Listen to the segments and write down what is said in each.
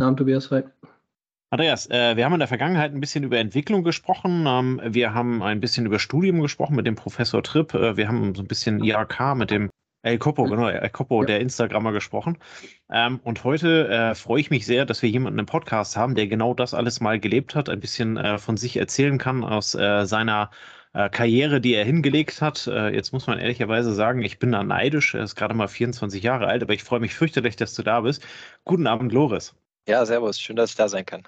Namen Tobias, hi. Andreas, äh, wir haben in der Vergangenheit ein bisschen über Entwicklung gesprochen. Ähm, wir haben ein bisschen über Studium gesprochen mit dem Professor Tripp. Äh, wir haben so ein bisschen IHK mit dem El Copo, genau, El Copo, ja. der Instagrammer gesprochen. Ähm, und heute äh, freue ich mich sehr, dass wir jemanden im Podcast haben, der genau das alles mal gelebt hat, ein bisschen äh, von sich erzählen kann aus äh, seiner äh, Karriere, die er hingelegt hat. jetzt muss man ehrlicherweise sagen, ich bin da neidisch. Er ist gerade mal 24 Jahre alt, aber ich freue mich fürchterlich, dass du da bist. Guten Abend, Loris. Ja, servus. Schön, dass ich da sein kann.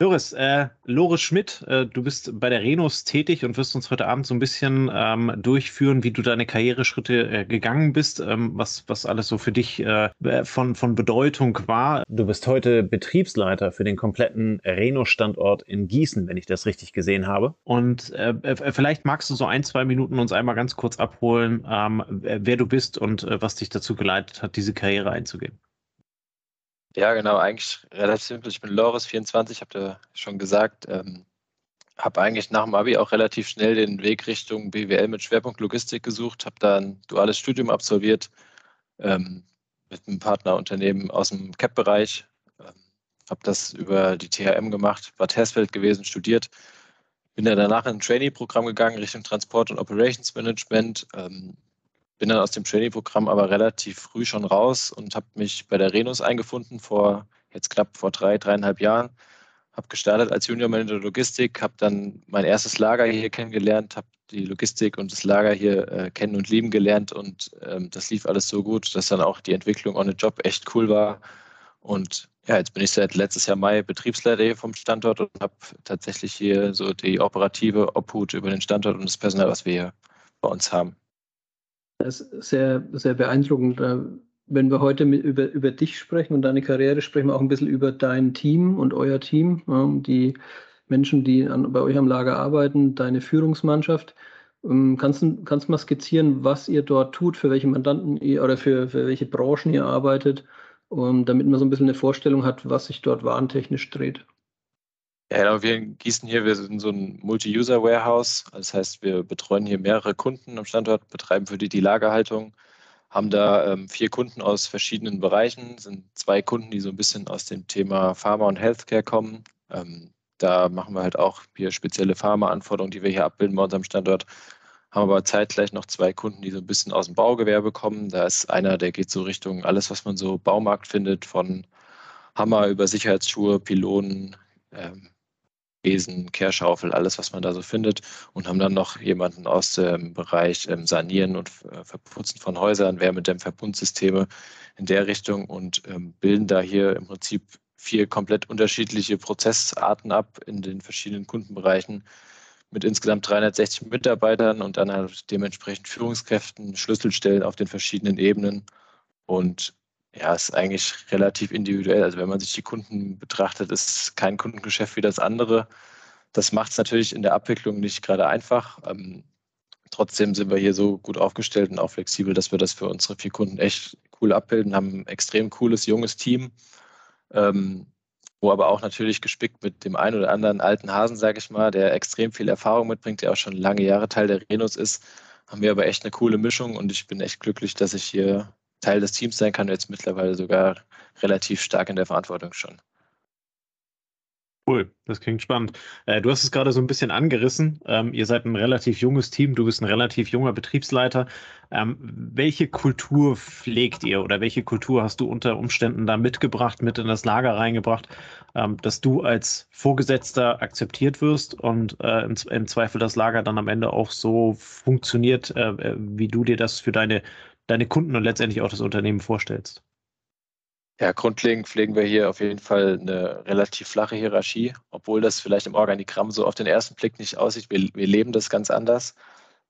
Loris, äh, Loris Schmidt, äh, du bist bei der Renus tätig und wirst uns heute Abend so ein bisschen ähm, durchführen, wie du deine Karriereschritte äh, gegangen bist, ähm, was, was alles so für dich äh, von, von Bedeutung war. Du bist heute Betriebsleiter für den kompletten Renus-Standort in Gießen, wenn ich das richtig gesehen habe. Und äh, äh, vielleicht magst du so ein, zwei Minuten uns einmal ganz kurz abholen, ähm, wer du bist und was dich dazu geleitet hat, diese Karriere einzugehen. Ja, genau, eigentlich relativ simpel. Ich bin Loris, 24, habt ihr schon gesagt. Ähm, habe eigentlich nach dem Abi auch relativ schnell den Weg Richtung BWL mit Schwerpunkt Logistik gesucht, habe da ein duales Studium absolviert ähm, mit einem Partnerunternehmen aus dem CAP-Bereich. Ähm, habe das über die THM gemacht, war Testfeld gewesen, studiert. Bin dann danach in ein Trainee-Programm gegangen Richtung Transport und Operations Management. Ähm, bin dann aus dem Trainee-Programm aber relativ früh schon raus und habe mich bei der Renus eingefunden vor jetzt knapp vor drei, dreieinhalb Jahren. Habe gestartet als Junior Manager Logistik, habe dann mein erstes Lager hier kennengelernt, habe die Logistik und das Lager hier äh, kennen und lieben gelernt und ähm, das lief alles so gut, dass dann auch die Entwicklung on the Job echt cool war. Und ja, jetzt bin ich seit letztes Jahr Mai Betriebsleiter hier vom Standort und habe tatsächlich hier so die operative Obhut über den Standort und das Personal, was wir hier bei uns haben. Das ist sehr, sehr beeindruckend. Äh, wenn wir heute über, über dich sprechen und deine Karriere, sprechen wir auch ein bisschen über dein Team und euer Team, die Menschen, die an, bei euch am Lager arbeiten, deine Führungsmannschaft. Ähm, kannst du, kannst du mal skizzieren, was ihr dort tut, für welche Mandanten ihr oder für, für welche Branchen ihr arbeitet, um, damit man so ein bisschen eine Vorstellung hat, was sich dort warentechnisch dreht? Ja, genau. Wir in Gießen hier, wir sind so ein Multi-User-Warehouse. Das heißt, wir betreuen hier mehrere Kunden am Standort, betreiben für die die Lagerhaltung, haben da ähm, vier Kunden aus verschiedenen Bereichen, sind zwei Kunden, die so ein bisschen aus dem Thema Pharma und Healthcare kommen. Ähm, da machen wir halt auch hier spezielle Pharma-Anforderungen, die wir hier abbilden bei unserem Standort. Haben aber zeitgleich noch zwei Kunden, die so ein bisschen aus dem Baugewerbe kommen. Da ist einer, der geht so Richtung alles, was man so Baumarkt findet, von Hammer über Sicherheitsschuhe, Pylonen, ähm, Besen, Kehrschaufel, alles, was man da so findet. Und haben dann noch jemanden aus dem Bereich ähm, Sanieren und äh, Verputzen von Häusern, Wärmedämmverbundsysteme in der Richtung und ähm, bilden da hier im Prinzip vier komplett unterschiedliche Prozessarten ab in den verschiedenen Kundenbereichen mit insgesamt 360 Mitarbeitern und dann halt dementsprechend Führungskräften, Schlüsselstellen auf den verschiedenen Ebenen und ja, ist eigentlich relativ individuell. Also wenn man sich die Kunden betrachtet, ist kein Kundengeschäft wie das andere. Das macht es natürlich in der Abwicklung nicht gerade einfach. Ähm, trotzdem sind wir hier so gut aufgestellt und auch flexibel, dass wir das für unsere vier Kunden echt cool abbilden, haben ein extrem cooles, junges Team, ähm, wo aber auch natürlich gespickt mit dem einen oder anderen alten Hasen, sage ich mal, der extrem viel Erfahrung mitbringt, der auch schon lange Jahre Teil der Renus ist, haben wir aber echt eine coole Mischung und ich bin echt glücklich, dass ich hier Teil des Teams sein kann, jetzt mittlerweile sogar relativ stark in der Verantwortung schon. Cool, das klingt spannend. Äh, du hast es gerade so ein bisschen angerissen. Ähm, ihr seid ein relativ junges Team, du bist ein relativ junger Betriebsleiter. Ähm, welche Kultur pflegt ihr oder welche Kultur hast du unter Umständen da mitgebracht, mit in das Lager reingebracht, ähm, dass du als Vorgesetzter akzeptiert wirst und äh, im, im, Zweifel das Lager dann am Ende auch so funktioniert, äh, äh wie du dir das für deine, deine Kunden und letztendlich auch das Unternehmen vorstellst? Ja, grundlegend pflegen wir hier auf jeden Fall eine relativ flache Hierarchie, obwohl das vielleicht im Organigramm so auf den ersten Blick nicht aussieht. Wir, wir leben das ganz anders.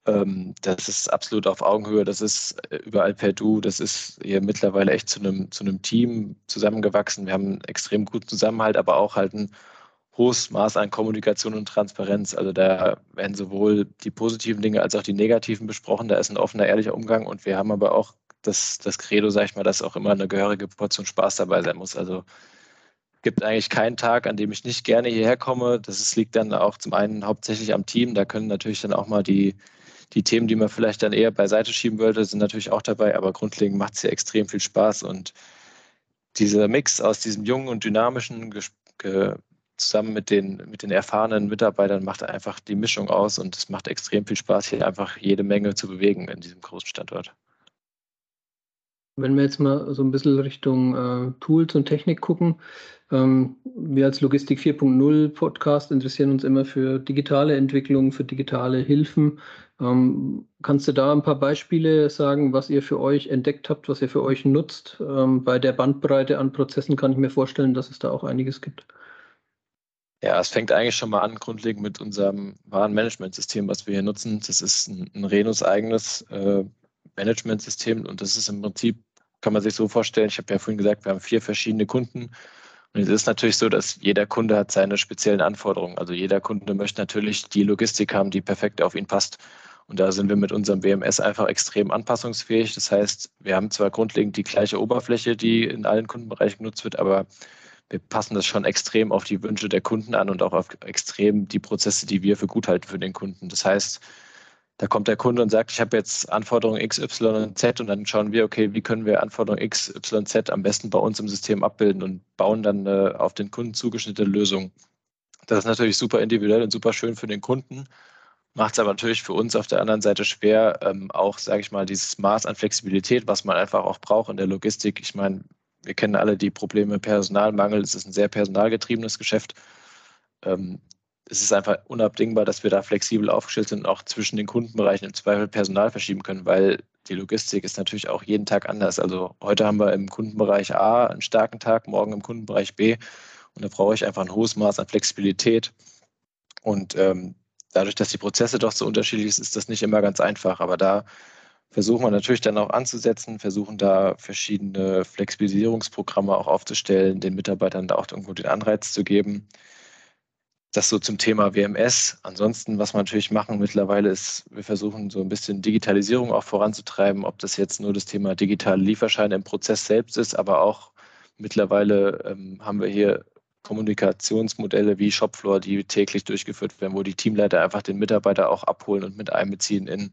Ähm, das ist absolut auf Augenhöhe, das ist äh, überall per Du, das ist hier mittlerweile echt zu einem, zu einem Team zusammengewachsen. Wir haben einen extrem guten Zusammenhalt, aber auch halt ein hohes Maß an Kommunikation und Transparenz. Also da werden sowohl die positiven Dinge als auch die negativen besprochen. Da ist ein offener, ehrlicher Umgang und wir haben aber auch das, das Credo, sag ich mal, dass auch immer eine gehörige Portion Spaß dabei sein muss. Also gibt eigentlich keinen Tag, an dem ich nicht gerne hierher komme. Das liegt dann auch zum einen hauptsächlich am Team. Da können natürlich dann auch mal die, die Themen, die man vielleicht dann eher beiseite schieben wollte, sind natürlich auch dabei. Aber grundlegend macht es hier extrem viel Spaß. Und dieser Mix aus diesem jungen und dynamischen zusammen mit den, mit den erfahrenen Mitarbeitern macht einfach die Mischung aus und es macht extrem viel Spaß, hier einfach jede Menge zu bewegen in diesem großen Standort. Wenn wir jetzt mal so ein bisschen Richtung äh, Tools und Technik gucken, ähm, wir als Logistik 4.0 Podcast interessieren uns immer für digitale Entwicklung, für digitale Hilfen. Ähm, kannst du da ein paar Beispiele sagen, was ihr für euch entdeckt habt, was ihr für euch nutzt? Ähm, bei der Bandbreite an Prozessen kann ich mir vorstellen, dass es da auch einiges gibt. Ja, es fängt eigentlich schon mal an, grundlegend mit unserem Warenmanagementsystem, was wir hier nutzen. Das ist ein, ein Renus eigenes äh, Managementsystem und das ist im Prinzip kann man sich so vorstellen, ich habe ja vorhin gesagt, wir haben vier verschiedene Kunden. Und es ist natürlich so, dass jeder Kunde hat seine speziellen Anforderungen. Also jeder Kunde möchte natürlich die Logistik haben, die perfekt auf ihn passt. Und da sind wir mit unserem WMS einfach extrem anpassungsfähig. Das heißt, wir haben zwar grundlegend die gleiche Oberfläche, die in allen Kundenbereichen genutzt wird, aber wir passen das schon extrem auf die Wünsche der Kunden an und auch auf extrem die Prozesse, die wir für gut halten für den Kunden. Das heißt, da kommt der Kunde und sagt, ich habe jetzt Anforderungen X, Y und Z und dann schauen wir, okay, wie können wir Anforderungen X, Y, Z am besten bei uns im System abbilden und bauen dann eine auf den Kunden zugeschnittene Lösung. Das ist natürlich super individuell und super schön für den Kunden, macht es aber natürlich für uns auf der anderen Seite schwer, ähm, auch, sage ich mal, dieses Maß an Flexibilität, was man einfach auch braucht in der Logistik. Ich meine, wir kennen alle die Probleme Personalmangel, es ist ein sehr personalgetriebenes Geschäft. Ähm, es ist einfach unabdingbar, dass wir da flexibel aufgestellt sind und auch zwischen den Kundenbereichen im Zweifel Personal verschieben können, weil die Logistik ist natürlich auch jeden Tag anders. Also heute haben wir im Kundenbereich A einen starken Tag, morgen im Kundenbereich B und da brauche ich einfach ein hohes Maß an Flexibilität. Und ähm, dadurch, dass die Prozesse doch so unterschiedlich sind, ist das nicht immer ganz einfach. Aber da versuchen wir natürlich dann auch anzusetzen, versuchen da verschiedene Flexibilisierungsprogramme auch aufzustellen, den Mitarbeitern da auch irgendwo den Anreiz zu geben, das so zum Thema WMS. Ansonsten, was wir natürlich machen mittlerweile ist, wir versuchen so ein bisschen Digitalisierung auch voranzutreiben, ob das jetzt nur das Thema digitale Lieferscheine im Prozess selbst ist, aber auch mittlerweile ähm, haben wir hier Kommunikationsmodelle wie Shopfloor, die täglich durchgeführt werden, wo die Teamleiter einfach den Mitarbeiter auch abholen und mit einbeziehen in,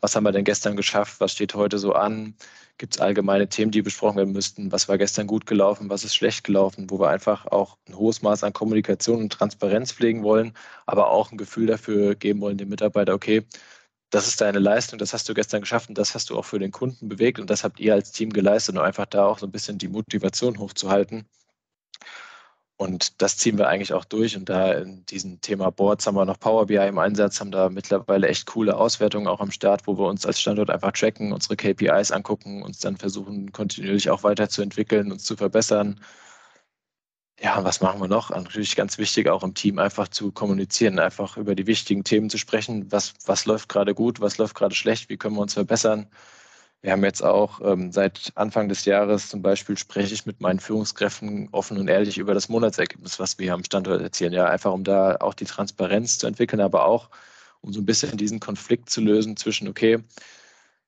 was haben wir denn gestern geschafft, was steht heute so an, Gibt es allgemeine Themen, die besprochen werden müssten? Was war gestern gut gelaufen? Was ist schlecht gelaufen? Wo wir einfach auch ein hohes Maß an Kommunikation und Transparenz pflegen wollen, aber auch ein Gefühl dafür geben wollen, dem Mitarbeiter, okay, das ist deine Leistung, das hast du gestern geschafft und das hast du auch für den Kunden bewegt und das habt ihr als Team geleistet, um einfach da auch so ein bisschen die Motivation hochzuhalten. Und das ziehen wir eigentlich auch durch. Und da in diesem Thema Boards haben wir noch Power BI im Einsatz, haben da mittlerweile echt coole Auswertungen auch am Start, wo wir uns als Standort einfach tracken, unsere KPIs angucken, uns dann versuchen, kontinuierlich auch weiterzuentwickeln, uns zu verbessern. Ja, was machen wir noch? Natürlich ganz wichtig, auch im Team einfach zu kommunizieren, einfach über die wichtigen Themen zu sprechen. Was, was läuft gerade gut, was läuft gerade schlecht, wie können wir uns verbessern? Wir haben jetzt auch ähm, seit Anfang des Jahres zum Beispiel spreche ich mit meinen Führungskräften offen und ehrlich über das Monatsergebnis, was wir am Standort erzielen. Ja, einfach um da auch die Transparenz zu entwickeln, aber auch um so ein bisschen diesen Konflikt zu lösen zwischen, okay,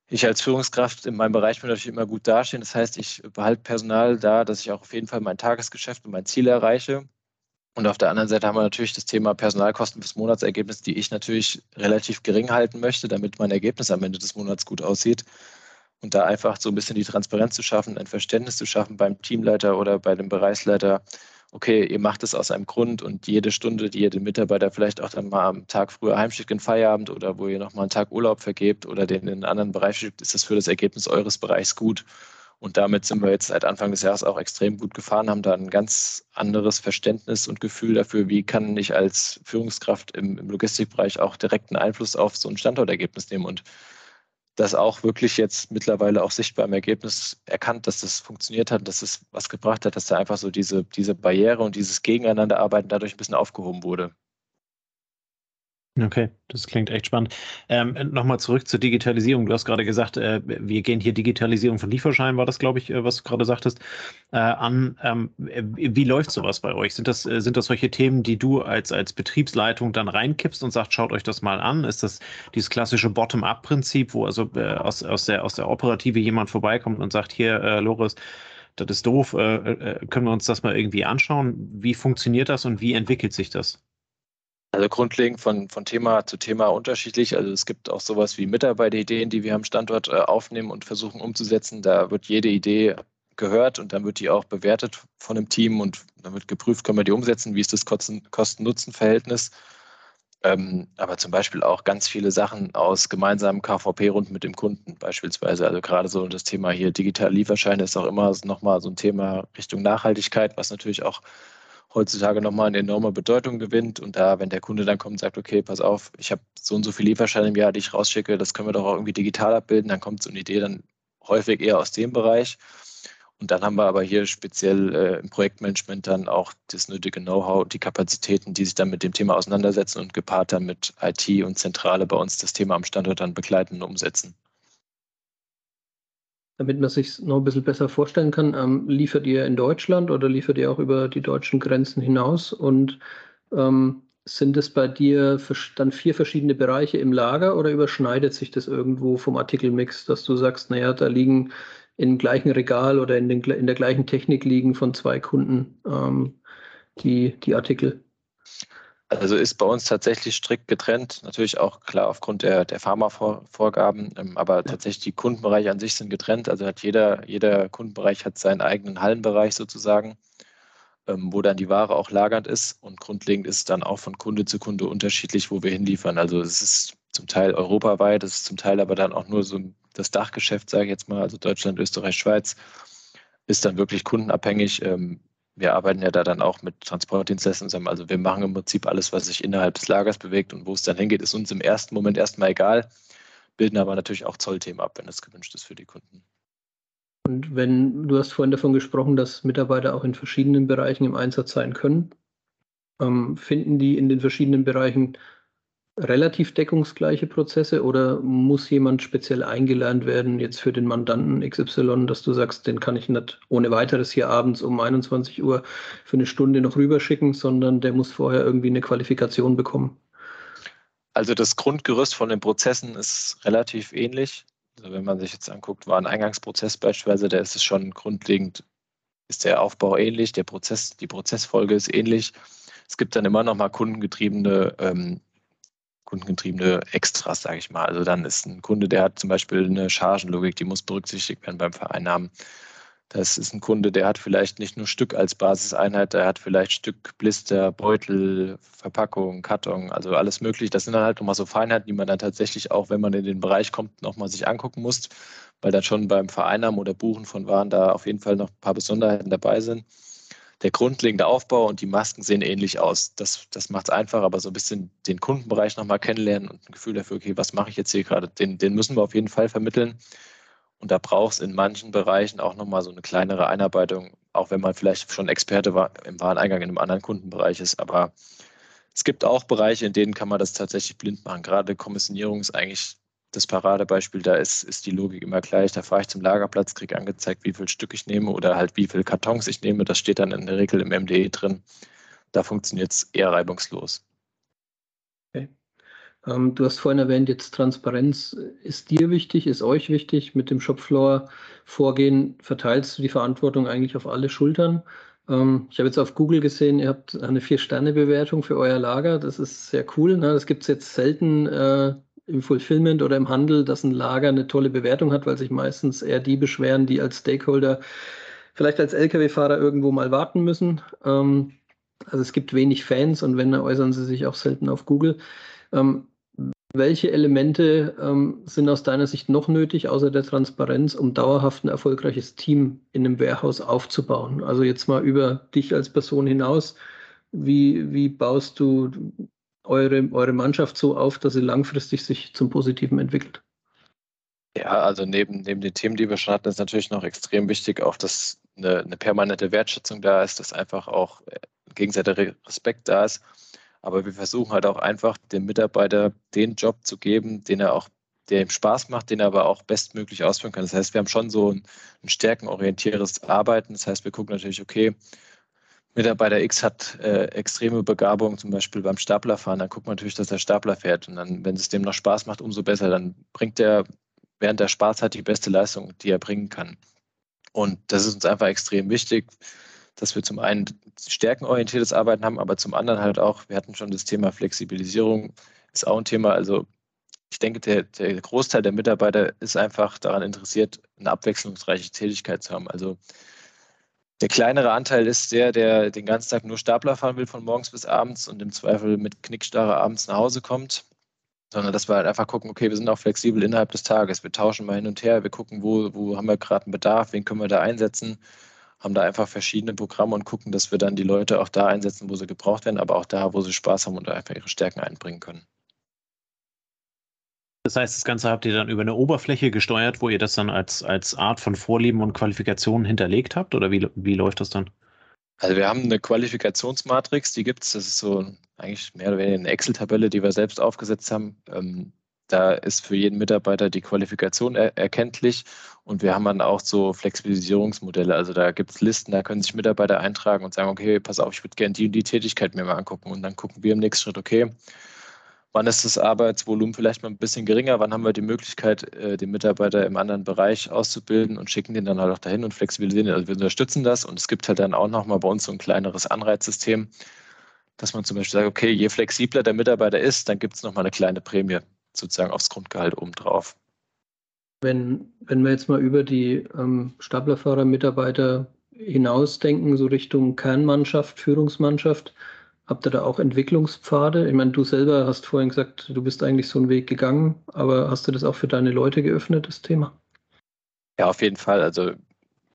ich als Führungskraft in meinem Bereich will natürlich immer gut dastehen. Das heißt, ich behalte Personal da, dass ich auch auf jeden Fall mein Tagesgeschäft und mein Ziel erreiche. Und auf der anderen Seite haben wir natürlich das Thema Personalkosten fürs Monatsergebnis, die ich natürlich relativ gering halten möchte, damit mein Ergebnis am Ende des Monats gut aussieht. Und da einfach so ein bisschen die Transparenz zu schaffen, ein Verständnis zu schaffen beim Teamleiter oder bei dem Bereichsleiter okay, ihr macht es aus einem Grund und jede Stunde, die ihr den Mitarbeiter vielleicht auch dann mal am Tag früher heimschickt in Feierabend oder wo ihr nochmal einen Tag Urlaub vergebt oder den in einen anderen Bereich schickt, ist das für das Ergebnis eures Bereichs gut. Und damit sind wir jetzt seit Anfang des Jahres auch extrem gut gefahren, haben da ein ganz anderes Verständnis und Gefühl dafür, wie kann ich als Führungskraft im, im Logistikbereich auch direkten Einfluss auf so ein Standortergebnis nehmen. Und das auch wirklich jetzt mittlerweile auch sichtbar im Ergebnis erkannt, dass das funktioniert hat, dass es was gebracht hat, dass da einfach so diese, diese Barriere und dieses Gegeneinanderarbeiten dadurch ein bisschen aufgehoben wurde. Okay, das klingt echt spannend. Ähm, Nochmal zurück zur Digitalisierung. Du hast gerade gesagt, äh, wir gehen hier Digitalisierung von Lieferscheinen, war das, glaube ich, äh, was du gerade sagtest, äh, an. Ähm, wie läuft sowas bei euch? Sind das, äh, sind das solche Themen, die du als, als Betriebsleitung dann reinkippst und sagst, schaut euch das mal an? Ist das dieses klassische Bottom-up-Prinzip, wo also äh, aus, aus, der, aus der Operative jemand vorbeikommt und sagt, hier, äh, Loris, das ist doof, können wir uns das mal irgendwie anschauen? Wie funktioniert das und wie entwickelt sich das? Also grundlegend von, von Thema zu Thema unterschiedlich. Also es gibt auch sowas wie Mitarbeiterideen, die wir am Standort äh, aufnehmen und versuchen umzusetzen. Da wird jede Idee gehört und dann wird die auch bewertet von dem Team und dann wird geprüft, können wir die umsetzen, wie ist das Kosten-Nutzen-Verhältnis. Ähm, aber zum Beispiel auch ganz viele Sachen aus gemeinsamen KVP-Runden mit dem Kunden beispielsweise. Also gerade so das Thema hier digitale Lieferscheine ist auch immer nochmal so ein Thema Richtung Nachhaltigkeit, was natürlich auch heutzutage nochmal eine enorme Bedeutung gewinnt. Und da, wenn der Kunde dann kommt und sagt, okay, pass auf, ich habe so und so viele Lieferscheine im Jahr, die ich rausschicke, das können wir doch auch irgendwie digital abbilden, dann kommt so eine Idee dann häufig eher aus dem Bereich. Und dann haben wir aber hier speziell äh, im Projektmanagement dann auch das nötige Know-how, die Kapazitäten, die sich dann mit dem Thema auseinandersetzen und gepaart dann mit IT und Zentrale bei uns das Thema am Standort dann begleiten und umsetzen. Damit man sich noch ein bisschen besser vorstellen kann, ähm, liefert ihr in Deutschland oder liefert ihr auch über die deutschen Grenzen hinaus? Und ähm, sind es bei dir dann vier verschiedene Bereiche im Lager oder überschneidet sich das irgendwo vom Artikelmix, dass du sagst, naja, da liegen im gleichen Regal oder in, den, in der gleichen Technik liegen von zwei Kunden ähm, die, die Artikel? Also ist bei uns tatsächlich strikt getrennt, natürlich auch klar aufgrund der, der Pharma-Vorgaben, ähm, aber tatsächlich die Kundenbereiche an sich sind getrennt. Also hat jeder, jeder Kundenbereich hat seinen eigenen Hallenbereich sozusagen, ähm, wo dann die Ware auch lagernd ist. Und grundlegend ist dann auch von Kunde zu Kunde unterschiedlich, wo wir hinliefern. Also es ist zum Teil europaweit, es ist zum Teil aber dann auch nur so das Dachgeschäft, sage ich jetzt mal, also Deutschland, Österreich, Schweiz, ist dann wirklich kundenabhängig. Ähm, wir arbeiten ja da dann auch mit Transportdienstleistern zusammen. Also wir machen im Prinzip alles, was sich innerhalb des Lagers bewegt und wo es dann hingeht, ist uns im ersten Moment erstmal egal, bilden aber natürlich auch Zollthemen ab, wenn es gewünscht ist für die Kunden. Und wenn du hast vorhin davon gesprochen, dass Mitarbeiter auch in verschiedenen Bereichen im Einsatz sein können, ähm, finden die in den verschiedenen Bereichen relativ deckungsgleiche Prozesse oder muss jemand speziell eingelernt werden, jetzt für den Mandanten XY, dass du sagst, den kann ich nicht ohne weiteres hier abends um 21 Uhr für eine Stunde noch rüberschicken, sondern der muss vorher irgendwie eine Qualifikation bekommen? Also das Grundgerüst von den Prozessen ist relativ ähnlich. Also wenn man sich jetzt anguckt, war ein Eingangsprozess beispielsweise, der ist es schon grundlegend, ist der Aufbau ähnlich, der Prozess, die Prozessfolge ist ähnlich. Es gibt dann immer noch mal kundengetriebene ähm, kundengetriebene Extras, sage ich mal. Also dann ist ein Kunde, der hat zum Beispiel eine Chargenlogik, die muss berücksichtigt werden beim Vereinnahmen. Das ist ein Kunde, der hat vielleicht nicht nur Stück als Basiseinheit, der hat vielleicht Stück, Blister, Beutel, Verpackung, Karton, also alles mögliche. Das sind dann halt nochmal so Feinheiten, die man dann tatsächlich auch, wenn man in den Bereich kommt, nochmal sich angucken muss, weil dann schon beim Vereinnahmen oder Buchen von Waren da auf jeden Fall noch ein paar Besonderheiten dabei sind der grundlegende Aufbau und die Masken sehen ähnlich aus. Das, das macht es einfach, aber so ein bisschen den Kundenbereich nochmal kennenlernen und ein Gefühl dafür, okay, was mache ich jetzt hier gerade, den, den müssen wir auf jeden Fall vermitteln. Und da braucht es in manchen Bereichen auch nochmal so eine kleinere Einarbeitung, auch wenn man vielleicht schon Experte war, im Wareneingang in einem anderen Kundenbereich ist. Aber es gibt auch Bereiche, in denen kann man das tatsächlich blind machen. Gerade Kommissionierung ist eigentlich das Paradebeispiel, da ist, ist die Logik immer gleich. Da fahre ich zum Lagerplatz, kriege angezeigt, wie viel Stück ich nehme oder halt wie viel Kartons ich nehme. Das steht dann in der Regel im MDE drin. Da funktioniert es eher reibungslos. Okay. Ähm, du hast vorhin erwähnt, jetzt Transparenz ist dir wichtig, ist euch wichtig. Mit dem Shopfloor-Vorgehen verteilst du die Verantwortung eigentlich auf alle Schultern. Ähm, ich habe jetzt auf Google gesehen, ihr habt eine Vier-Sterne-Bewertung für euer Lager. Das ist sehr cool. Ne? Das gibt es jetzt selten. Äh, im Fulfillment oder im Handel, dass ein Lager eine tolle Bewertung hat, weil sich meistens eher die beschweren, die als Stakeholder vielleicht als Lkw-Fahrer irgendwo mal warten müssen. Ähm, also es gibt wenig Fans und wenn, dann äußern sie sich auch selten auf Google. Ähm, welche Elemente ähm, sind aus deiner Sicht noch nötig, außer der Transparenz, um dauerhaft ein erfolgreiches Team in einem Warehouse aufzubauen? Also jetzt mal über dich als Person hinaus. Wie, wie baust du eure, eure Mannschaft so auf, dass sie langfristig sich zum Positiven entwickelt? Ja, also neben, neben den Themen, die wir schon hatten, ist natürlich noch extrem wichtig, auch dass eine, eine permanente Wertschätzung da ist, dass einfach auch äh, gegenseitiger Respekt da ist. Aber wir versuchen halt auch einfach dem Mitarbeiter den Job zu geben, den er auch, der ihm Spaß macht, den er aber auch bestmöglich ausführen kann. Das heißt, wir haben schon so ein, ein stärkenorientiertes Arbeiten. Das heißt, wir gucken natürlich, okay, Mitarbeiter X hat äh, extreme Begabung, zum Beispiel beim Staplerfahren, dann guckt man natürlich, dass er Stapler fährt. Und dann, wenn es dem noch Spaß macht, umso besser. Dann bringt er während der hat die beste Leistung, die er bringen kann. Und das ist uns einfach extrem wichtig, dass wir zum einen stärkenorientiertes Arbeiten haben, aber zum anderen halt auch, wir hatten schon das Thema Flexibilisierung, ist auch ein Thema. Also ich denke, der, der Großteil der Mitarbeiter ist einfach daran interessiert, eine abwechslungsreiche Tätigkeit zu haben. Also der kleinere Anteil ist der, der den ganzen Tag nur Stapler fahren will von morgens bis abends und im Zweifel mit Knickstarre abends nach Hause kommt sondern dass wir halt einfach gucken, okay, wir sind auch flexibel innerhalb des Tages. Wir tauschen mal hin und her, wir gucken, wo, wo haben wir gerade einen Bedarf, wen können wir da einsetzen, haben da einfach verschiedene Programme und gucken, dass wir dann die Leute auch da einsetzen, wo sie gebraucht werden, aber auch da, wo sie Spaß haben und einfach ihre Stärken einbringen können. Das heißt, das Ganze habt ihr dann über eine Oberfläche gesteuert, wo ihr das dann als, als Art von Vorlieben und Qualifikationen hinterlegt habt? Oder wie, wie läuft das dann? Also wir haben eine Qualifikationsmatrix, die gibt es, das ist so eigentlich mehr oder weniger eine Excel-Tabelle, die wir selbst aufgesetzt haben. Ähm, da ist für jeden Mitarbeiter die Qualifikation er erkenntlich und wir haben dann auch so Flexibilisierungsmodelle. Also da gibt es Listen, da können sich Mitarbeiter eintragen und sagen, okay, pass auf, ich würde gerne die und die Tätigkeit mir mal angucken. Und dann gucken wir im nächsten Schritt, okay, wann ist das Arbeitsvolumen vielleicht mal ein bisschen geringer, wann haben wir die Möglichkeit, äh, den Mitarbeiter im anderen Bereich auszubilden und schicken den dann halt auch dahin und flexibilisieren. Also wir unterstützen das und es gibt halt dann auch nochmal bei uns so ein kleineres Anreizsystem, dass man zum Beispiel sagt, okay, je flexibler der Mitarbeiter ist, dann gibt es nochmal eine kleine Prämie sozusagen aufs Grundgehalt obendrauf. Wenn, wenn wir jetzt mal über die ähm, Staplerfahrer-Mitarbeiter hinausdenken, so Richtung Kernmannschaft, Führungsmannschaft, Habt ihr da auch Entwicklungspfade? Ich meine, du selber hast vorhin gesagt, du bist eigentlich so einen Weg gegangen, aber hast du das auch für deine Leute geöffnet, das Thema? Ja, auf jeden Fall. Also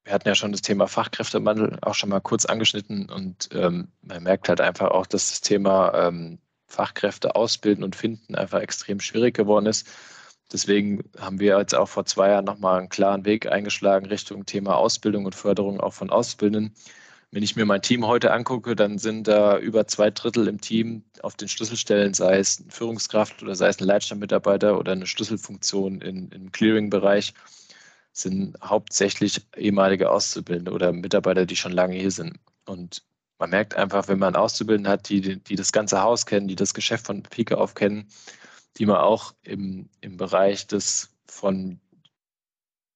wir hatten ja schon das Thema Fachkräftemangel auch schon mal kurz angeschnitten und ähm, man merkt halt einfach auch, dass das Thema ähm, Fachkräfte ausbilden und finden einfach extrem schwierig geworden ist. Deswegen haben wir jetzt auch vor zwei Jahren nochmal einen klaren Weg eingeschlagen Richtung Thema Ausbildung und Förderung auch von Auszubildenden wenn ich mir mein Team heute angucke, dann sind da über zwei Drittel im Team auf den Schlüsselstellen, sei es eine Führungskraft oder sei es ein Leitstandmitarbeiter oder eine Schlüsselfunktion in, im Clearing-Bereich, sind hauptsächlich ehemalige Auszubildende oder Mitarbeiter, die schon lange hier sind. Und man merkt einfach, wenn man Auszubildende hat, die, die das ganze Haus kennen, die das Geschäft von Pike auf kennen, die man auch im, im Bereich des von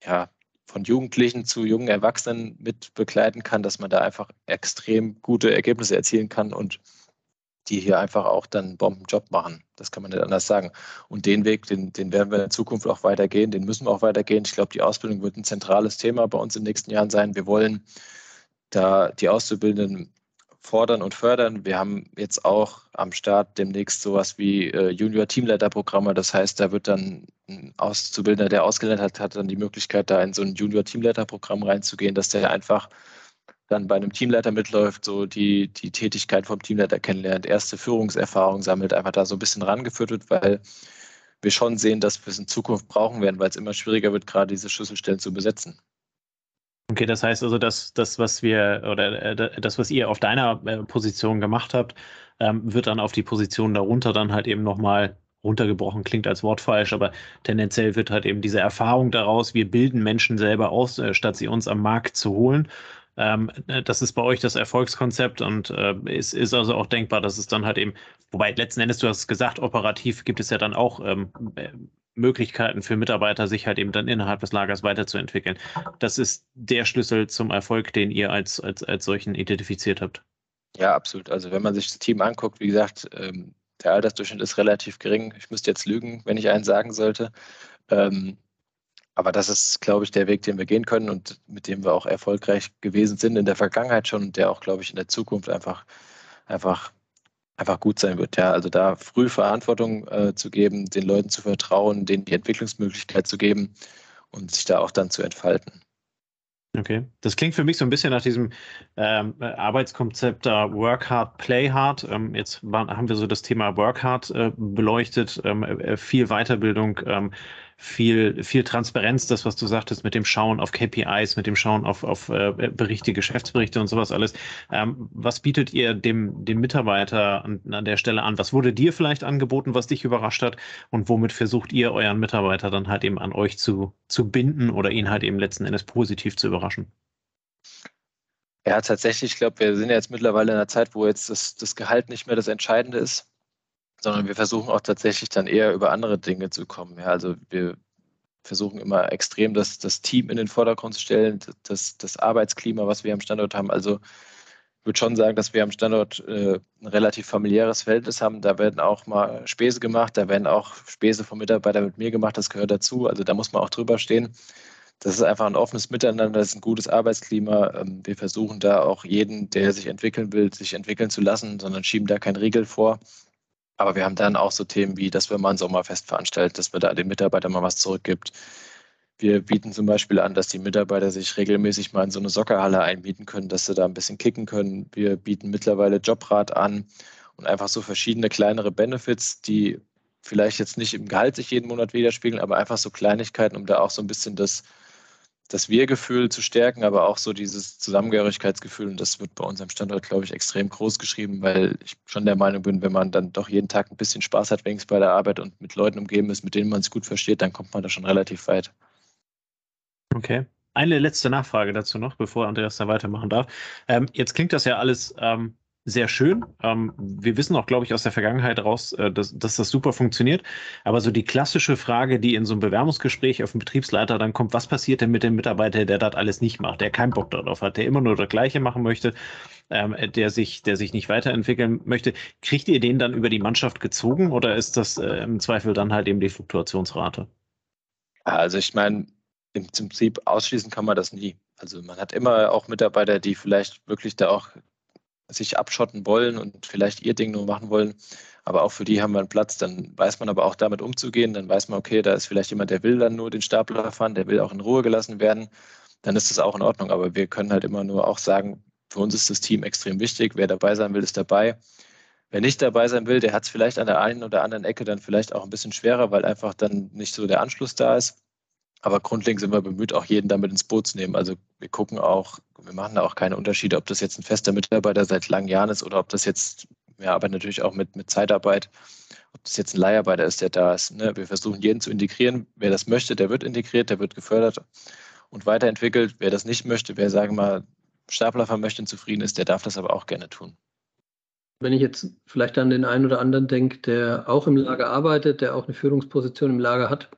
ja, von Jugendlichen zu jungen Erwachsenen mit begleiten kann, dass man da einfach extrem gute Ergebnisse erzielen kann und die hier einfach auch dann einen Bombenjob machen. Das kann man nicht anders sagen. Und den Weg, den, den werden wir in Zukunft auch weitergehen, den müssen wir auch weitergehen. Ich glaube, die Ausbildung wird ein zentrales Thema bei uns in den nächsten Jahren sein. Wir wollen da die Auszubildenden fordern und fördern. Wir haben jetzt auch am Start demnächst sowas wie äh, Junior-Teamleiter-Programme. Das heißt, da wird dann ein Auszubildender, der ausgelernt hat, hat dann die Möglichkeit, da in so ein Junior-Teamleiter-Programm reinzugehen, dass der einfach dann bei einem Teamleiter mitläuft, so die, die Tätigkeit vom Teamleiter kennenlernt, erste Führungserfahrung sammelt, einfach da so ein bisschen rangeführt wird, weil wir schon sehen, dass wir es in Zukunft brauchen werden, weil es immer schwieriger wird, gerade diese Schlüsselstellen zu besetzen. Okay, das heißt also, dass das, was wir oder äh, das, was ihr auf deiner äh, Position gemacht habt, ähm, wird dann auf die Position darunter dann halt eben nochmal runtergebrochen, klingt als Wort falsch, aber tendenziell wird halt eben diese Erfahrung daraus, wir bilden Menschen selber aus, äh, statt sie uns am Markt zu holen. Ähm, das ist bei euch das Erfolgskonzept und äh, es ist also auch denkbar, dass es dann halt eben, wobei letzten Endes, du hast es gesagt, operativ gibt es ja dann auch ähm, Möglichkeiten für Mitarbeiter, sich halt eben dann innerhalb des Lagers weiterzuentwickeln. Das ist der Schlüssel zum Erfolg, den ihr als, als, als solchen identifiziert habt. Ja, absolut. Also wenn man sich das Team anguckt, wie gesagt, ähm, der Altersdurchschnitt ist relativ gering. Ich müsste jetzt lügen, wenn ich einen sagen sollte. Ähm, aber das ist, glaube ich, der Weg, den wir gehen können und mit dem wir auch erfolgreich gewesen sind in der Vergangenheit schon und der auch, glaube ich, in der Zukunft einfach, einfach, einfach gut sein wird. Ja, also da früh Verantwortung äh, zu geben, den Leuten zu vertrauen, denen die Entwicklungsmöglichkeit zu geben und sich da auch dann zu entfalten. Okay, das klingt für mich so ein bisschen nach diesem ähm, Arbeitskonzept da Work Hard, Play Hard. Ähm, jetzt waren, haben wir so das Thema Work Hard äh, beleuchtet, ähm, äh, viel Weiterbildung, ähm, viel, viel Transparenz, das, was du sagtest, mit dem Schauen auf KPIs, mit dem Schauen auf, auf äh, Berichte, Geschäftsberichte und sowas alles. Ähm, was bietet ihr dem, dem Mitarbeiter an, an der Stelle an? Was wurde dir vielleicht angeboten, was dich überrascht hat? Und womit versucht ihr euren Mitarbeiter dann halt eben an euch zu, zu binden oder ihn halt eben letzten Endes positiv zu überraschen? Ja, tatsächlich, ich glaube, wir sind jetzt mittlerweile in einer Zeit, wo jetzt das, das Gehalt nicht mehr das Entscheidende ist sondern wir versuchen auch tatsächlich dann eher über andere Dinge zu kommen. Ja, also wir versuchen immer extrem das, das Team in den Vordergrund zu stellen, das, das Arbeitsklima, was wir am Standort haben. Also ich würde schon sagen, dass wir am Standort äh, ein relativ familiäres Verhältnis haben. Da werden auch mal Späße gemacht, da werden auch Späße vom Mitarbeiter mit mir gemacht, das gehört dazu. Also da muss man auch drüber stehen. Das ist einfach ein offenes Miteinander, das ist ein gutes Arbeitsklima. Ähm, wir versuchen da auch jeden, der sich entwickeln will, sich entwickeln zu lassen, sondern schieben da keinen Riegel vor. Aber wir haben dann auch so Themen wie, dass wir mal ein Sommerfest veranstalten, dass wir da den Mitarbeitern mal was zurückgibt. Wir bieten zum Beispiel an, dass die Mitarbeiter sich regelmäßig mal in so eine Soccerhalle einbieten können, dass sie da ein bisschen kicken können. Wir bieten mittlerweile Jobrat an und einfach so verschiedene kleinere Benefits, die vielleicht jetzt nicht im Gehalt sich jeden Monat widerspiegeln, aber einfach so Kleinigkeiten, um da auch so ein bisschen das das Wir-Gefühl zu stärken, aber auch so dieses Zusammengehörigkeitsgefühl. Und das wird bei unserem Standort, glaube ich, extrem groß geschrieben, weil ich schon der Meinung bin, wenn man dann doch jeden Tag ein bisschen Spaß hat, wenigstens bei der Arbeit und mit Leuten umgeben ist, mit denen man sich gut versteht, dann kommt man da schon relativ weit. Okay. Eine letzte Nachfrage dazu noch, bevor Andreas da weitermachen darf. Ähm, jetzt klingt das ja alles ähm, sehr schön. Ähm, wir wissen auch, glaube ich, aus der Vergangenheit raus, äh, dass, dass, das super funktioniert. Aber so die klassische Frage, die in so einem Bewerbungsgespräch auf den Betriebsleiter dann kommt, was passiert denn mit dem Mitarbeiter, der das alles nicht macht, der keinen Bock darauf hat, der immer nur das Gleiche machen möchte, ähm, der, sich, der sich nicht weiterentwickeln möchte. Kriegt ihr den dann über die Mannschaft gezogen oder ist das äh, im Zweifel dann halt eben die Fluktuationsrate? Also ich meine, im Prinzip ausschließen kann man das nie. Also man hat immer auch Mitarbeiter, die vielleicht wirklich da auch sich abschotten wollen und vielleicht ihr Ding nur machen wollen. Aber auch für die haben wir einen Platz. Dann weiß man aber auch damit umzugehen. Dann weiß man, okay, da ist vielleicht jemand, der will dann nur den Stapler fahren, der will auch in Ruhe gelassen werden. Dann ist das auch in Ordnung. Aber wir können halt immer nur auch sagen, für uns ist das Team extrem wichtig. Wer dabei sein will, ist dabei. Wer nicht dabei sein will, der hat es vielleicht an der einen oder anderen Ecke dann vielleicht auch ein bisschen schwerer, weil einfach dann nicht so der Anschluss da ist. Aber grundlegend sind wir bemüht, auch jeden damit ins Boot zu nehmen. Also wir gucken auch, wir machen da auch keine Unterschiede, ob das jetzt ein fester Mitarbeiter seit langen Jahren ist oder ob das jetzt, ja, aber natürlich auch mit, mit Zeitarbeit, ob das jetzt ein Leiharbeiter ist, der da ist. Ne? Wir versuchen jeden zu integrieren. Wer das möchte, der wird integriert, der wird gefördert und weiterentwickelt. Wer das nicht möchte, wer, sagen wir mal, Staplerfahren möchte und zufrieden ist, der darf das aber auch gerne tun. Wenn ich jetzt vielleicht an den einen oder anderen denke, der auch im Lager arbeitet, der auch eine Führungsposition im Lager hat,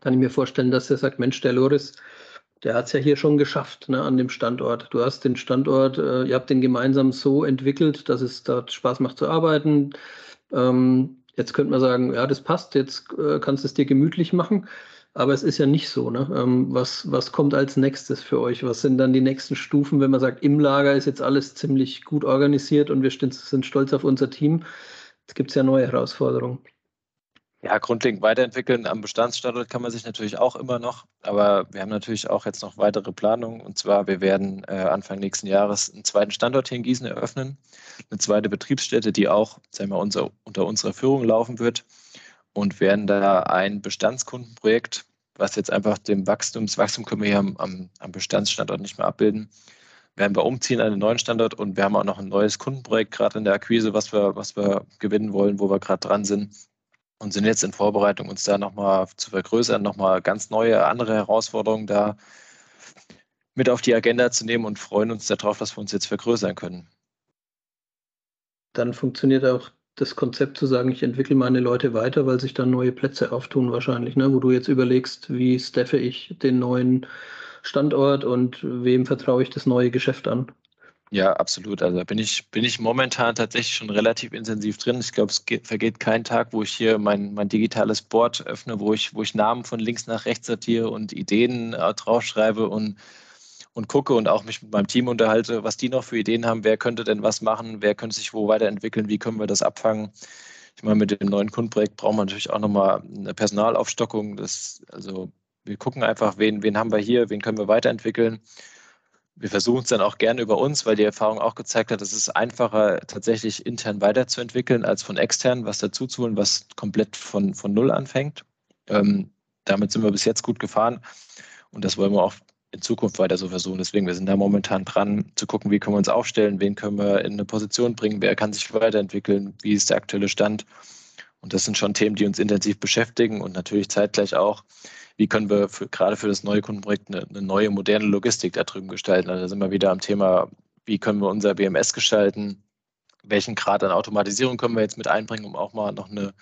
kann ich mir vorstellen, dass er sagt, Mensch, der Loris, der hat es ja hier schon geschafft ne, an dem Standort. Du hast den Standort, äh, ihr habt den gemeinsam so entwickelt, dass es dort Spaß macht zu arbeiten. Ähm, jetzt könnte man sagen, ja, das passt, jetzt äh, kannst du es dir gemütlich machen. Aber es ist ja nicht so. Ne? Ähm, was, was kommt als nächstes für euch? Was sind dann die nächsten Stufen, wenn man sagt, im Lager ist jetzt alles ziemlich gut organisiert und wir sind stolz auf unser Team? Jetzt gibt es ja neue Herausforderungen. Ja, grundlegend weiterentwickeln am Bestandsstandort kann man sich natürlich auch immer noch, aber wir haben natürlich auch jetzt noch weitere Planungen. Und zwar, wir werden äh, Anfang nächsten Jahres einen zweiten Standort hier in Gießen eröffnen, eine zweite Betriebsstätte, die auch sagen wir, unser, unter unserer Führung laufen wird. Und werden da ein Bestandskundenprojekt, was jetzt einfach dem Wachstum, das Wachstum können wir hier am, am, Bestandsstandort nicht mehr abbilden, werden wir umziehen an den neuen Standort. Und wir haben auch noch ein neues Kundenprojekt gerade in der Akquise, was wir, was wir gewinnen wollen, wo wir gerade dran sind und sind jetzt in Vorbereitung, uns da nochmal zu vergrößern, nochmal ganz neue, andere Herausforderungen da mit auf die Agenda zu nehmen und freuen uns darauf, dass wir uns jetzt vergrößern können. Dann funktioniert auch das Konzept zu sagen, ich entwickle meine Leute weiter, weil sich dann neue Plätze auftun wahrscheinlich, ne? wo du jetzt überlegst, wie staffe ich den neuen Standort und wem vertraue ich das neue Geschäft an. Ja, absolut. Also bin ich, bin ich momentan tatsächlich schon relativ intensiv drin. Ich glaube, es geht, vergeht kein Tag, wo ich hier mein, mein digitales Board öffne, wo ich, wo ich Namen von links nach rechts sortiere und Ideen äh, draufschreibe und, und gucke und auch mich mit meinem Team unterhalte, was die noch für Ideen haben, wer könnte denn was machen, wer könnte sich wo weiterentwickeln, wie können wir das abfangen. Ich meine, mit dem neuen Kundenprojekt brauchen wir natürlich auch nochmal eine Personalaufstockung. Das, also wir gucken einfach, wen, wen haben wir hier, wen können wir weiterentwickeln wir versuchen es dann auch gerne über uns, weil die Erfahrung auch gezeigt hat, es ist einfacher, tatsächlich intern weiterzuentwickeln, als von extern was dazuzuholen, was komplett von, von Null anfängt. Ähm, damit sind wir bis jetzt gut gefahren und das wollen wir auch in Zukunft weiter so versuchen. Deswegen, wir sind da momentan dran, zu gucken, wie können wir uns aufstellen, wen können wir in eine Position bringen, wer kann sich weiterentwickeln, wie ist der aktuelle Stand. Und das sind schon Themen, die uns intensiv beschäftigen und natürlich zeitgleich auch, wie können wir für, gerade für das neue Kundenprojekt eine, eine, neue, moderne Logistik da drüben gestalten. Also da sind wir wieder am Thema, wie können wir unser BMS gestalten, welchen Grad an Automatisierung können wir jetzt mit einbringen, um auch mal noch eine,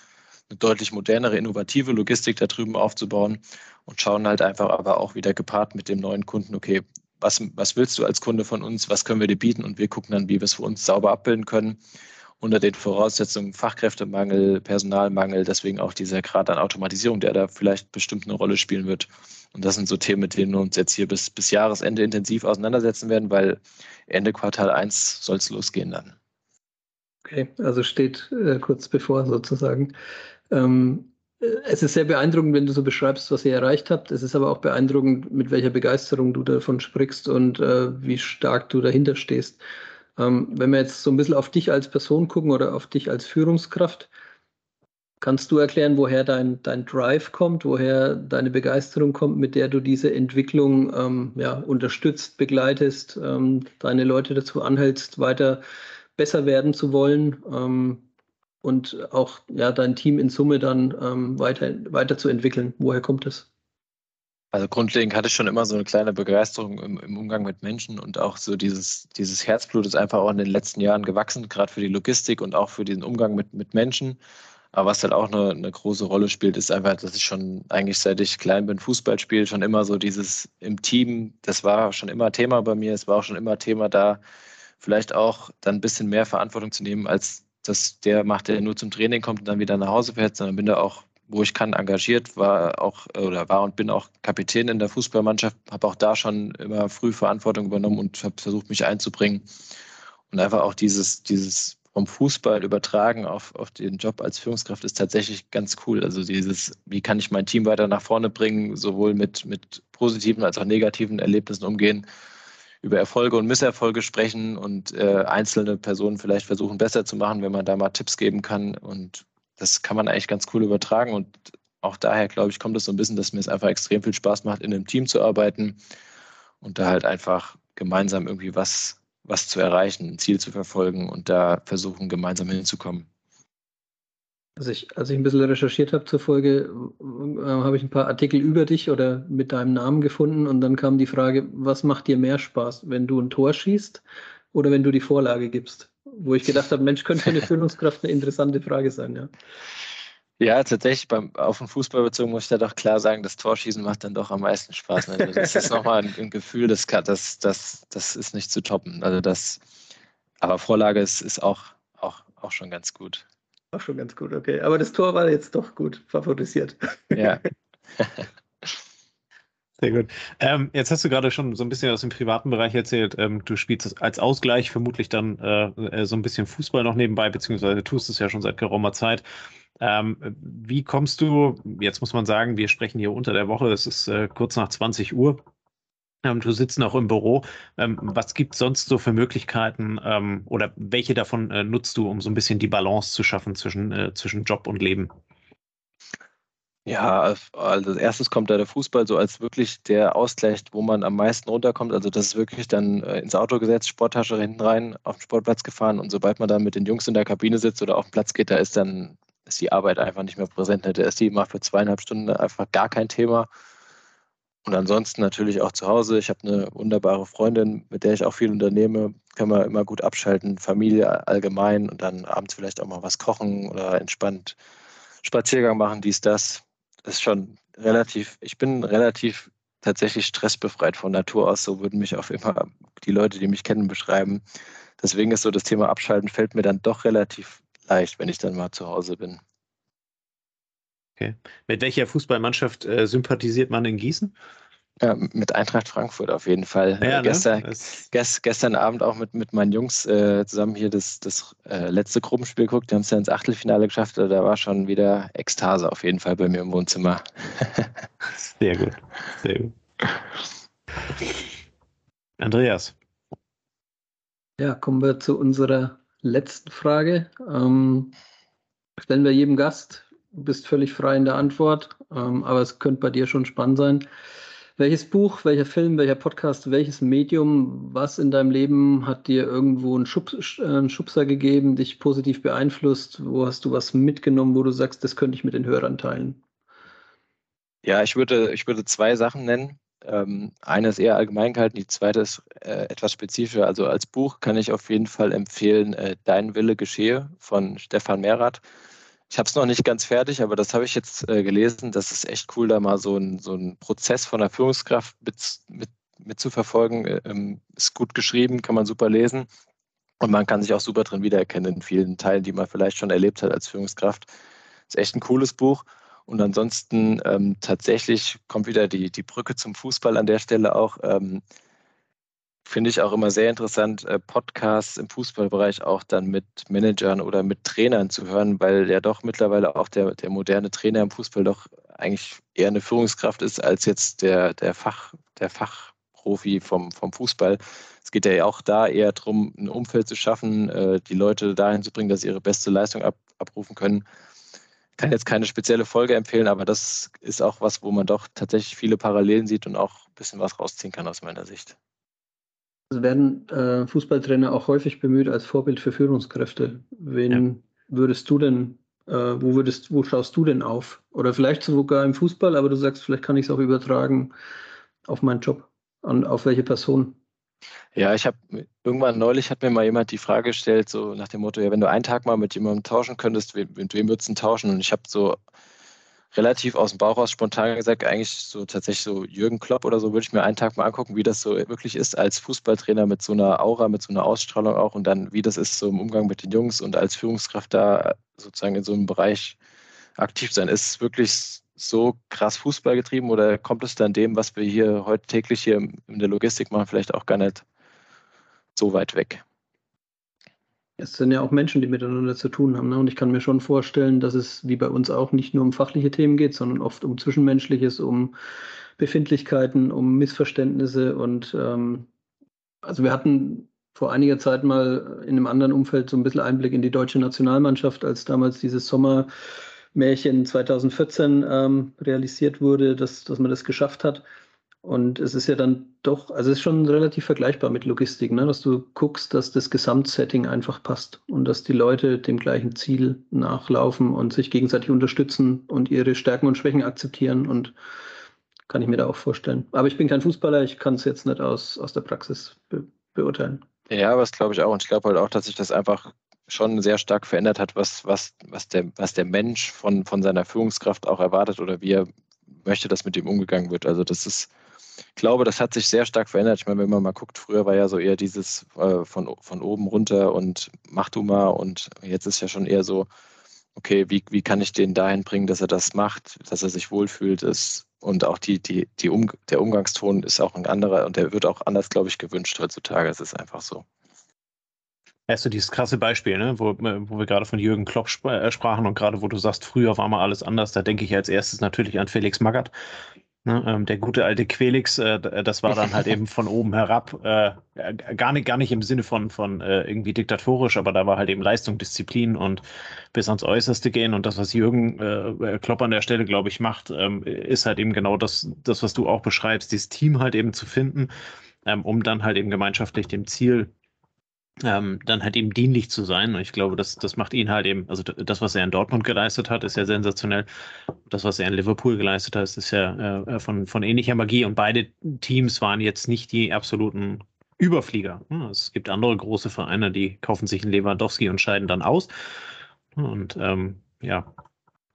eine deutlich modernere, innovative Logistik da drüben aufzubauen? Und schauen halt einfach aber auch wieder gepaart mit dem neuen Kunden, okay, was, was willst du als Kunde von uns, was können wir dir bieten? Und wir gucken dann, wie wir es für uns sauber abbilden können unter den Voraussetzungen Fachkräftemangel, Personalmangel, deswegen auch dieser Grad an Automatisierung, der da vielleicht bestimmt eine Rolle spielen wird. Und das sind so Themen, mit denen wir uns jetzt hier bis, bis Jahresende intensiv auseinandersetzen werden, weil Ende Quartal 1 soll es losgehen dann. Okay, also steht äh, kurz bevor sozusagen. Ähm, es ist sehr beeindruckend, wenn du so beschreibst, was ihr erreicht habt. Es ist aber auch beeindruckend, mit welcher Begeisterung du davon sprichst und äh, wie stark du dahinter stehst. Ähm, wenn wir jetzt so ein bisschen auf dich als Person gucken oder auf dich als Führungskraft, kannst du erklären, woher dein, dein Drive kommt, woher deine Begeisterung kommt, mit der du diese Entwicklung ähm, ja, unterstützt, begleitest, ähm, deine Leute dazu anhältst, weiter besser werden zu wollen ähm, und auch ja, dein Team in Summe dann ähm, weiter, weiterzuentwickeln? Woher kommt es? Also grundlegend hatte ich schon immer so eine kleine Begeisterung im, im, Umgang mit Menschen und auch so dieses, dieses Herzblut ist einfach auch in den letzten Jahren gewachsen, gerade für die Logistik und auch für den Umgang mit, mit Menschen. Aber was halt auch eine, eine große Rolle spielt, ist einfach, dass ich schon eigentlich seit ich klein bin, Fußball spiele, schon immer so dieses im Team, das war schon immer Thema bei mir, es war auch schon immer Thema da, vielleicht auch dann ein bisschen mehr Verantwortung zu nehmen, als dass der macht, der nur zum Training kommt und dann wieder nach Hause fährt, sondern bin da auch wo ich kann, engagiert, war auch oder war und bin auch Kapitän in der Fußballmannschaft, habe auch da schon immer früh Verantwortung übernommen und habe versucht, mich einzubringen. Und einfach auch dieses, dieses vom Fußball übertragen auf, auf den Job als Führungskraft ist tatsächlich ganz cool. Also dieses, wie kann ich mein Team weiter nach vorne bringen, sowohl mit, mit positiven als auch negativen Erlebnissen umgehen, über Erfolge und Misserfolge sprechen und äh, einzelne Personen vielleicht versuchen besser zu machen, wenn man da mal Tipps geben kann und das kann man eigentlich ganz cool übertragen und auch daher, glaube ich, kommt es so ein bisschen, dass mir es einfach extrem viel Spaß macht, in einem Team zu arbeiten und da halt einfach gemeinsam irgendwie was, was zu erreichen, ein Ziel zu verfolgen und da versuchen, gemeinsam hinzukommen. Also ich, als ich ein bisschen recherchiert habe zur Folge, äh, habe ich ein paar Artikel über dich oder mit deinem Namen gefunden und dann kam die Frage, was macht dir mehr Spaß, wenn du ein Tor schießt oder wenn du die Vorlage gibst? Wo ich gedacht habe, Mensch, könnte für eine Führungskraft eine interessante Frage sein, ja. Ja, tatsächlich, beim, auf den Fußball bezogen muss ich da doch klar sagen, das Torschießen macht dann doch am meisten Spaß. Also das ist nochmal ein, ein, Gefühl, das, das, das, das ist nicht zu toppen. Also das, aber Vorlage ist, ist auch, auch, auch schon ganz gut. Auch schon ganz gut, okay. Aber das Tor war jetzt doch gut favorisiert. Ja. Sehr gut. Ähm, jetzt hast du gerade schon so ein bisschen aus dem privaten Bereich erzählt. Ähm, du spielst als Ausgleich vermutlich dann äh, äh, so ein bisschen Fußball noch nebenbei, beziehungsweise tust es ja schon seit geraumer Zeit. Ähm, wie kommst du, jetzt muss man sagen, wir sprechen hier unter der Woche, es ist äh, kurz nach 20 Uhr. Ähm, du sitzt noch im Büro. Ähm, was gibt es sonst so für Möglichkeiten ähm, oder welche davon äh, nutzt du, um so ein bisschen die Balance zu schaffen zwischen, äh, zwischen Job und Leben? Ja, also als erstes kommt da der Fußball so als wirklich der Ausgleich, wo man am meisten runterkommt. Also das ist wirklich dann äh, ins Auto gesetzt, Sporttasche hinten rein, auf den Sportplatz gefahren und sobald man dann mit den Jungs in der Kabine sitzt oder auf den Platz geht, da ist dann ist die Arbeit einfach nicht mehr präsent. Der ist die macht für zweieinhalb Stunden einfach gar kein Thema. Und ansonsten natürlich auch zu Hause. Ich habe eine wunderbare Freundin, mit der ich auch viel unternehme. Können wir immer gut abschalten, Familie allgemein und dann abends vielleicht auch mal was kochen oder entspannt Spaziergang machen, dies, das ist schon relativ, ich bin relativ tatsächlich stressbefreit von Natur aus. So würden mich auch immer die Leute, die mich kennen, beschreiben. Deswegen ist so das Thema Abschalten fällt mir dann doch relativ leicht, wenn ich dann mal zu Hause bin. Okay. Mit welcher Fußballmannschaft äh, sympathisiert man in Gießen? Ja, mit Eintracht Frankfurt auf jeden Fall. Ja, äh, gestern, ne? gest, gestern Abend auch mit, mit meinen Jungs äh, zusammen hier das, das äh, letzte Gruppenspiel geguckt. Die haben es ja ins Achtelfinale geschafft. Da war schon wieder Ekstase auf jeden Fall bei mir im Wohnzimmer. Sehr gut. Sehr gut. Andreas. Ja, kommen wir zu unserer letzten Frage. Ähm, stellen wir jedem Gast. Du bist völlig frei in der Antwort, ähm, aber es könnte bei dir schon spannend sein. Welches Buch, welcher Film, welcher Podcast, welches Medium, was in deinem Leben hat dir irgendwo einen, Schub, äh, einen Schubser gegeben, dich positiv beeinflusst? Wo hast du was mitgenommen, wo du sagst, das könnte ich mit den Hörern teilen? Ja, ich würde, ich würde zwei Sachen nennen. Ähm, eine ist eher allgemein gehalten, die zweite ist äh, etwas spezifischer. Also als Buch kann ich auf jeden Fall empfehlen äh, Dein Wille geschehe von Stefan Mehrath. Ich habe es noch nicht ganz fertig, aber das habe ich jetzt äh, gelesen. Das ist echt cool, da mal so ein, so ein Prozess von der Führungskraft mit, mit, mit zu verfolgen. Ähm, ist gut geschrieben, kann man super lesen. Und man kann sich auch super drin wiedererkennen in vielen Teilen, die man vielleicht schon erlebt hat als Führungskraft. Ist echt ein cooles Buch. Und ansonsten ähm, tatsächlich kommt wieder die, die Brücke zum Fußball an der Stelle auch. Ähm, Finde ich auch immer sehr interessant, äh, Podcasts im Fußballbereich auch dann mit Managern oder mit Trainern zu hören, weil ja doch mittlerweile auch der, der moderne Trainer im Fußball doch eigentlich eher eine Führungskraft ist als jetzt der, der, Fach, der Fachprofi vom, vom Fußball. Es geht ja auch da eher darum, ein Umfeld zu schaffen, äh, die Leute dahin zu bringen, dass sie ihre beste Leistung ab, abrufen können kann jetzt keine spezielle Folge empfehlen, aber das ist auch was, wo man doch tatsächlich viele Parallelen sieht und auch ein bisschen was rausziehen kann aus meiner Sicht. Es werden äh, Fußballtrainer auch häufig bemüht als Vorbild für Führungskräfte. Wen ja. würdest du denn, äh, wo würdest, wo schaust du denn auf? Oder vielleicht sogar im Fußball, aber du sagst, vielleicht kann ich es auch übertragen auf meinen Job. An, auf welche Person? Ja, ich habe irgendwann neulich hat mir mal jemand die Frage gestellt, so nach dem Motto, ja, wenn du einen Tag mal mit jemandem tauschen könntest, mit wem würdest du tauschen? Und ich habe so relativ aus dem Bauch raus spontan gesagt, eigentlich so tatsächlich so Jürgen Klopp oder so würde ich mir einen Tag mal angucken, wie das so wirklich ist als Fußballtrainer mit so einer Aura, mit so einer Ausstrahlung auch und dann wie das ist so im Umgang mit den Jungs und als Führungskraft da sozusagen in so einem Bereich aktiv sein. Ist es wirklich so krass Fußball getrieben oder kommt es dann dem, was wir hier heute täglich hier in der Logistik machen, vielleicht auch gar nicht so weit weg? Es sind ja auch Menschen, die miteinander zu tun haben. Ne? Und ich kann mir schon vorstellen, dass es wie bei uns auch nicht nur um fachliche Themen geht, sondern oft um Zwischenmenschliches, um Befindlichkeiten, um Missverständnisse. Und ähm, also wir hatten vor einiger Zeit mal in einem anderen Umfeld so ein bisschen Einblick in die deutsche Nationalmannschaft, als damals dieses Sommer Märchen 2014 ähm, realisiert wurde, dass, dass man das geschafft hat. Und es ist ja dann doch, also es ist schon relativ vergleichbar mit Logistik, ne? dass du guckst, dass das Gesamtsetting einfach passt und dass die Leute dem gleichen Ziel nachlaufen und sich gegenseitig unterstützen und ihre Stärken und Schwächen akzeptieren. Und kann ich mir da auch vorstellen. Aber ich bin kein Fußballer, ich kann es jetzt nicht aus, aus der Praxis be beurteilen. Ja, das glaube ich auch. Und ich glaube halt auch, dass sich das einfach schon sehr stark verändert hat, was, was, was, der, was der Mensch von, von seiner Führungskraft auch erwartet oder wie er möchte, dass mit ihm umgegangen wird. Also das ist, glaube, das hat sich sehr stark verändert. Ich meine, wenn man mal guckt, früher war ja so eher dieses äh, von, von oben runter und mach du mal und jetzt ist ja schon eher so, okay, wie, wie kann ich den dahin bringen, dass er das macht, dass er sich wohlfühlt ist und auch die, die, die um, der Umgangston ist auch ein anderer und der wird auch anders, glaube ich, gewünscht heutzutage. Es ist einfach so. Hast du dieses krasse Beispiel, ne? wo, wo wir gerade von Jürgen Klopp äh, sprachen und gerade wo du sagst, früher war mal alles anders, da denke ich als erstes natürlich an Felix Magath. Ne? Ähm, der gute alte Quelix, äh, das war dann halt eben von oben herab, äh, gar, nicht, gar nicht im Sinne von, von äh, irgendwie diktatorisch, aber da war halt eben Leistung, Disziplin und bis ans Äußerste gehen. Und das, was Jürgen äh, Klopp an der Stelle, glaube ich, macht, ähm, ist halt eben genau das, das, was du auch beschreibst, dieses Team halt eben zu finden, ähm, um dann halt eben gemeinschaftlich dem Ziel ähm, dann halt eben dienlich zu sein. Und ich glaube, das, das macht ihn halt eben, also das, was er in Dortmund geleistet hat, ist ja sensationell. Das, was er in Liverpool geleistet hat, ist ja äh, von, von ähnlicher Magie. Und beide Teams waren jetzt nicht die absoluten Überflieger. Es gibt andere große Vereine, die kaufen sich einen Lewandowski und scheiden dann aus. Und ähm, ja,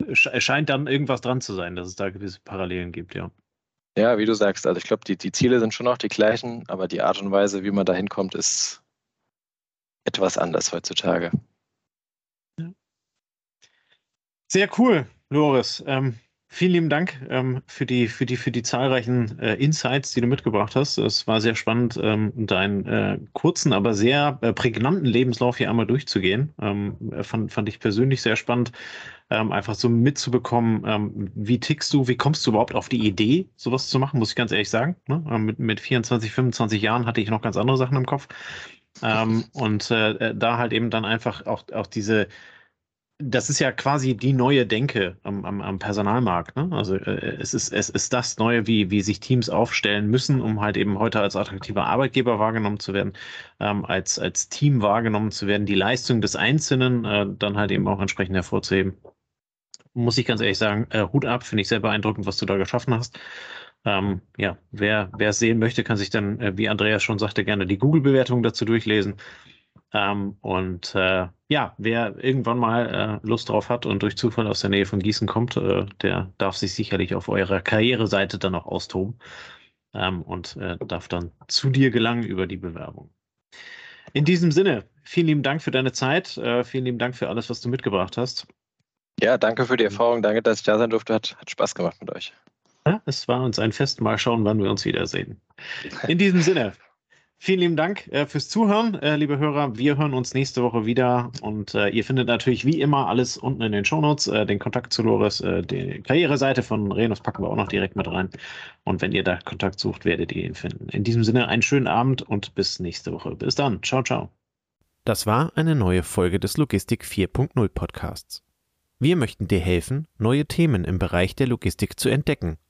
es scheint dann irgendwas dran zu sein, dass es da gewisse Parallelen gibt, ja. Ja, wie du sagst, also ich glaube, die, die Ziele sind schon noch die gleichen, aber die Art und Weise, wie man da hinkommt, ist etwas anders heutzutage. Sehr cool, Loris. Ähm, Vielen lieben Dank ähm, für, die, für, die, für die zahlreichen äh, Insights, die du mitgebracht hast. Es war sehr spannend, ähm, deinen äh, kurzen, aber sehr äh, prägnanten Lebenslauf hier einmal durchzugehen. Ähm, fand, fand ich persönlich sehr spannend, ähm, einfach so mitzubekommen, ähm, wie tickst du, wie kommst du überhaupt auf die Idee, sowas zu machen, muss ich ganz ehrlich sagen. Ne? Mit, mit 24, 25 Jahren hatte ich noch ganz andere Sachen im Kopf. Und äh, äh, da halt eben dann einfach auch, auch diese das ist ja quasi die neue Denke am, am, am Personalmarkt. Ne? Also äh, es, ist, es ist das Neue, wie, wie sich Teams aufstellen müssen, um halt eben heute als attraktiver Arbeitgeber wahrgenommen zu werden, ähm, als, als Team wahrgenommen zu werden, die Leistung des Einzelnen äh, dann halt eben auch entsprechend hervorzuheben. Muss ich ganz ehrlich sagen, äh, Hut ab, finde ich sehr beeindruckend, was du da geschaffen hast. Ähm, ja, wer es sehen möchte, kann sich dann, äh, wie Andreas schon sagte, gerne die Google-Bewertung dazu durchlesen. Ähm, und äh, ja, wer irgendwann mal äh, Lust drauf hat und durch Zufall aus der Nähe von Gießen kommt, äh, der darf sich sicherlich auf eurer Karriereseite dann auch austoben ähm, und äh, darf dann zu dir gelangen über die Bewerbung. In diesem Sinne, vielen lieben Dank für deine Zeit, äh, vielen lieben Dank für alles, was du mitgebracht hast. Ja, danke für die Erfahrung, danke, dass ich da sein durfte. Hat, hat Spaß gemacht mit euch. Es war uns ein Fest. Mal schauen, wann wir uns wiedersehen. In diesem Sinne, Vielen lieben Dank äh, fürs Zuhören, äh, liebe Hörer. Wir hören uns nächste Woche wieder und äh, ihr findet natürlich wie immer alles unten in den Shownotes. Den Kontakt zu Loris, die Karriereseite von Renus packen wir auch noch direkt mit rein. Und wenn ihr da Kontakt sucht, werdet ihr ihn finden. In diesem Sinne einen schönen Abend und bis nächste Woche. Bis dann. Ciao, ciao. Das war eine neue Folge des Logistik 4.0 Podcasts. Wir möchten dir helfen, neue Themen im Bereich der Logistik zu entdecken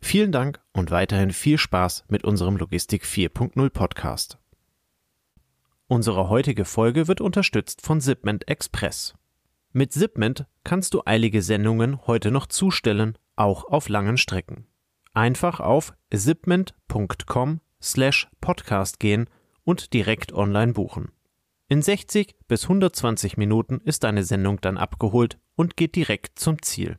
Vielen Dank und weiterhin viel Spaß mit unserem Logistik 4.0 Podcast. Unsere heutige Folge wird unterstützt von Zipment Express. Mit Zipment kannst du eilige Sendungen heute noch zustellen, auch auf langen Strecken. Einfach auf zipment.com slash podcast gehen und direkt online buchen. In 60 bis 120 Minuten ist deine Sendung dann abgeholt und geht direkt zum Ziel.